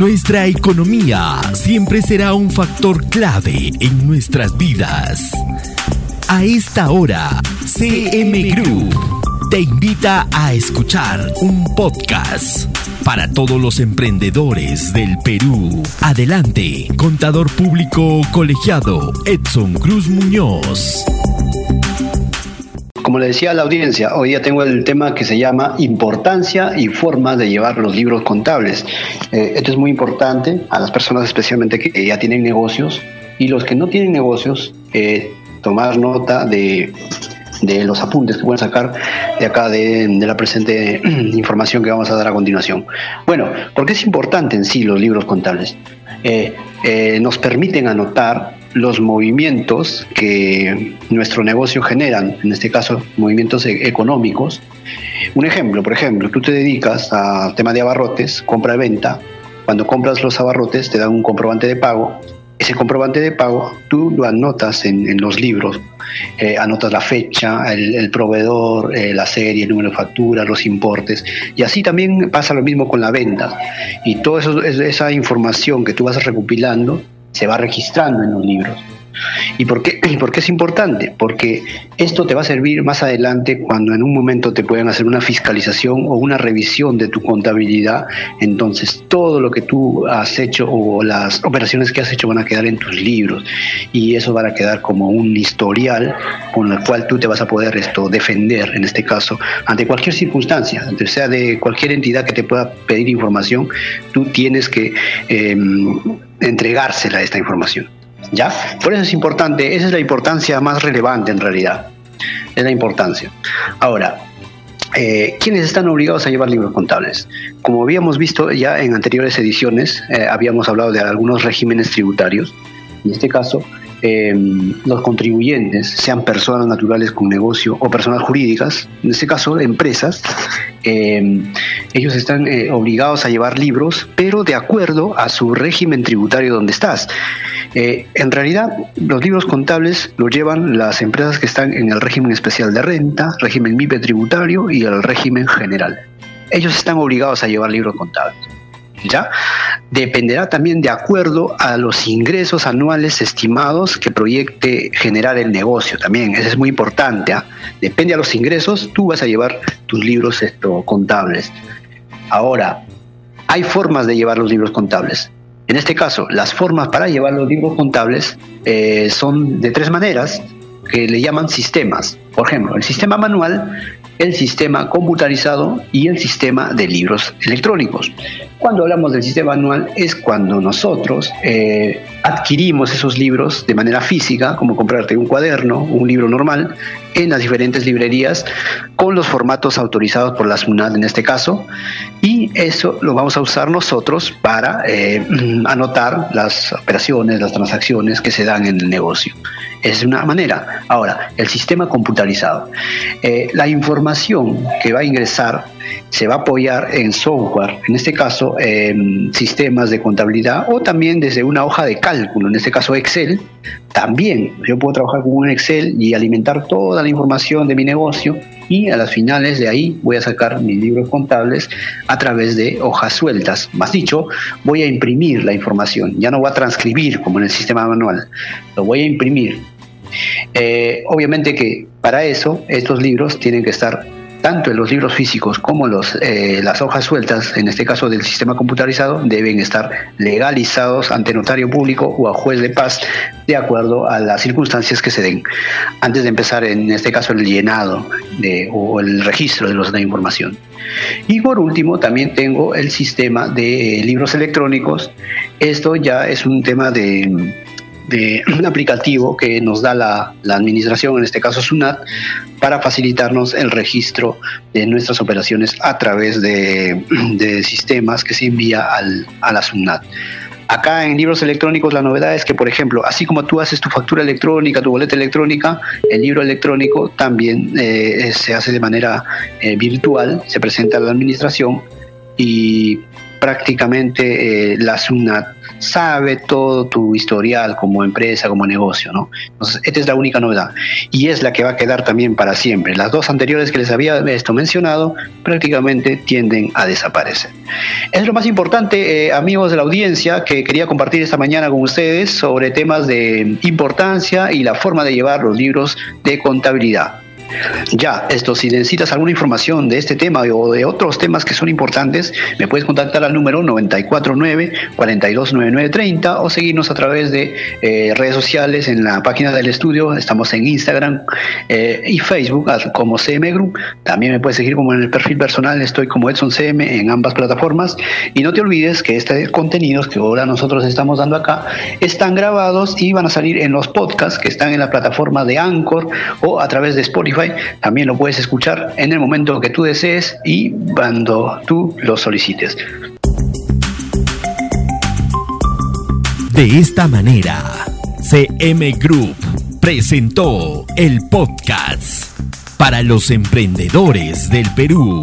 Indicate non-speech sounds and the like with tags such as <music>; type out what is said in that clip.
Nuestra economía siempre será un factor clave en nuestras vidas. A esta hora, CM Group te invita a escuchar un podcast para todos los emprendedores del Perú. Adelante, contador público colegiado Edson Cruz Muñoz. Como le decía a la audiencia, hoy día tengo el tema que se llama importancia y formas de llevar los libros contables. Eh, esto es muy importante a las personas especialmente que ya tienen negocios y los que no tienen negocios, eh, tomar nota de, los apuntes que pueden sacar de acá de, la presente <clears throat> información que vamos a dar a continuación. Bueno, porque es importante en sí los libros contables. Eh, nos permiten anotar los movimientos que nuestro negocio generan, en este caso movimientos e-, económicos. Un ejemplo, por ejemplo, tú te dedicas al tema de abarrotes, compra y venta. Cuando compras los abarrotes te dan un comprobante de pago. Ese comprobante de pago tú lo anotas en, los libros, eh, anotas la fecha, el, proveedor, eh, la serie, el número de factura, los importes. Y así también pasa lo mismo con la venta. Y toda esa información que tú vas recopilando se va registrando en los libros. ¿Y por, qué, ¿Y por qué es importante? Porque esto te va a servir más adelante cuando en un momento te puedan hacer una fiscalización o una revisión de tu contabilidad. Entonces todo lo que tú has hecho o las operaciones que has hecho van a quedar en tus libros y eso va a quedar como un historial con el cual tú te vas a poder esto defender, en este caso, ante cualquier circunstancia, sea de cualquier entidad que te pueda pedir información, tú tienes que em, entregársela a esta información. ¿Ya? Por eso es importante, esa es la importancia más relevante en realidad. Es la importancia. Ahora, eh, ¿quiénes están obligados a llevar libros contables? Como habíamos visto ya en anteriores ediciones, eh, habíamos hablado de algunos regímenes tributarios. En este caso, eh, los contribuyentes, sean personas naturales con negocio o personas jurídicas, en este caso empresas, eh, ellos están eh, obligados a llevar libros, pero de acuerdo a su régimen tributario donde estás. en realidad, los libros contables los llevan las empresas que están en el régimen especial de renta, régimen MIPE tributario y el régimen general. Ellos están obligados a llevar libros contables. ¿ya? Dependerá también de acuerdo a los ingresos anuales estimados que proyecte generar el negocio también. Eso es muy importante. ¿ah? Depende a los ingresos, tú vas a llevar tus libros contables. Ahora, hay formas de llevar los libros contables. En este caso, las formas para llevar los libros contables eh, son de tres maneras que le llaman sistemas. Por ejemplo, el sistema manual el sistema computarizado y el sistema de libros electrónicos. Cuando hablamos del sistema anual es cuando nosotros eh, adquirimos esos libros de manera física, como comprarte un cuaderno, un libro normal, en las diferentes librerías con los formatos autorizados por la SUNAT en este caso, y eso lo vamos a usar nosotros para eh, <clears throat> anotar las operaciones, las transacciones que se dan en el negocio. Es una manera. Ahora, el sistema computarizado. Eh, la información que va a ingresar se va a apoyar en software, en este caso en sistemas de contabilidad o también desde una hoja de cálculo, en este caso Excel. También yo puedo trabajar con un Excel y alimentar toda la información de mi negocio y a las finales de ahí voy a sacar mis libros contables a través de hojas sueltas. Más dicho, voy a imprimir la información, ya no voy a transcribir como en el sistema manual, lo voy a imprimir. Eh, obviamente que para eso estos libros tienen que estar tanto los libros físicos como los, eh, las hojas sueltas, en este caso del sistema computarizado, deben estar legalizados ante notario público o a juez de paz de acuerdo a las circunstancias que se den. Antes de empezar, en este caso, el llenado de, o el registro de los de información. Y por último, también tengo el sistema de libros electrónicos. Esto ya es un tema de de un aplicativo que nos da la, administración, en este caso SUNAT, para facilitarnos el registro de nuestras operaciones a través de, sistemas que se envía a la SUNAT. Acá en libros electrónicos la novedad es que, por ejemplo, así como tú haces tu factura electrónica, tu boleta electrónica, el libro electrónico también eh, se hace de manera eh, virtual, se presenta a la administración y prácticamente eh, la SUNAT sabe todo tu historial como empresa, como negocio, ¿no? Entonces, esta es la única novedad y es la que va a quedar también para siempre. Las dos anteriores que les había esto mencionado prácticamente tienden a desaparecer. Es lo más importante, eh, amigos de la audiencia, que quería compartir esta mañana con ustedes sobre temas de importancia y la forma de llevar los libros de contabilidad. Ya, esto, si necesitas alguna información de este tema o de otros temas que son importantes, me puedes contactar al número 949-429930 o seguirnos a través de eh, redes sociales en la página del estudio. Estamos en Instagram eh, y Facebook como CM Group. También me puedes seguir como en el perfil personal, estoy como Edson CM en ambas plataformas. Y no te olvides que estos contenidos que ahora nosotros estamos dando acá están grabados y van a salir en los podcasts que están en la plataforma de Anchor o a través de También lo puedes escuchar en el momento que tú desees y cuando tú lo solicites. De esta manera, CM Group presentó el podcast para los emprendedores del Perú.